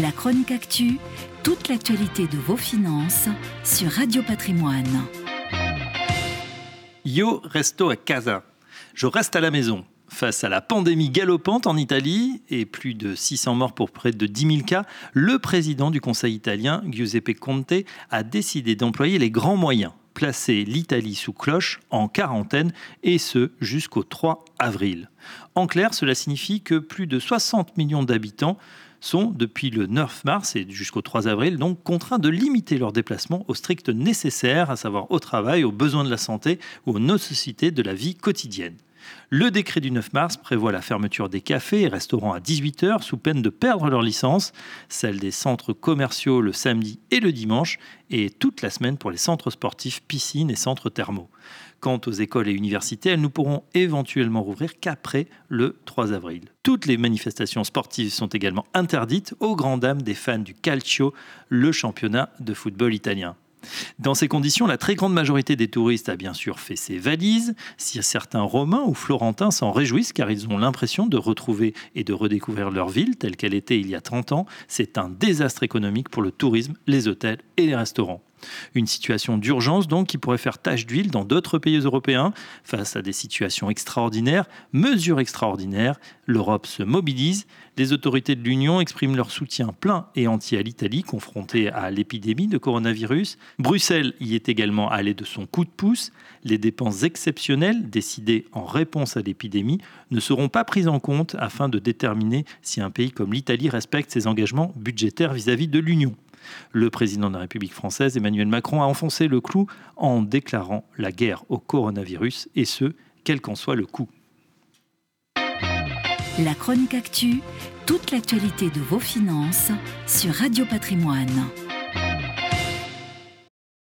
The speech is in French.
La chronique actu, toute l'actualité de vos finances sur Radio Patrimoine. Yo resto a casa. Je reste à la maison. Face à la pandémie galopante en Italie et plus de 600 morts pour près de 10 000 cas, le président du Conseil italien, Giuseppe Conte, a décidé d'employer les grands moyens placer l'Italie sous cloche en quarantaine et ce jusqu'au 3 avril. En clair, cela signifie que plus de 60 millions d'habitants sont, depuis le 9 mars et jusqu'au 3 avril, donc contraints de limiter leurs déplacements au strict nécessaire, à savoir au travail, aux besoins de la santé ou aux nécessités de la vie quotidienne. Le décret du 9 mars prévoit la fermeture des cafés et restaurants à 18h sous peine de perdre leur licence, celle des centres commerciaux le samedi et le dimanche, et toute la semaine pour les centres sportifs, piscines et centres thermaux. Quant aux écoles et universités, elles ne pourront éventuellement rouvrir qu'après le 3 avril. Toutes les manifestations sportives sont également interdites aux grandes dames des fans du Calcio, le championnat de football italien. Dans ces conditions, la très grande majorité des touristes a bien sûr fait ses valises. Si certains Romains ou Florentins s'en réjouissent car ils ont l'impression de retrouver et de redécouvrir leur ville telle qu'elle était il y a 30 ans, c'est un désastre économique pour le tourisme, les hôtels et les restaurants. Une situation d'urgence qui pourrait faire tache d'huile dans d'autres pays européens face à des situations extraordinaires, mesures extraordinaires. L'Europe se mobilise. Les autorités de l'Union expriment leur soutien plein et entier à l'Italie confrontée à l'épidémie de coronavirus. Bruxelles y est également allée de son coup de pouce. Les dépenses exceptionnelles décidées en réponse à l'épidémie ne seront pas prises en compte afin de déterminer si un pays comme l'Italie respecte ses engagements budgétaires vis-à-vis -vis de l'Union. Le président de la République française, Emmanuel Macron, a enfoncé le clou en déclarant la guerre au coronavirus, et ce, quel qu'en soit le coût. La chronique actu, toute l'actualité de vos finances sur Radio Patrimoine.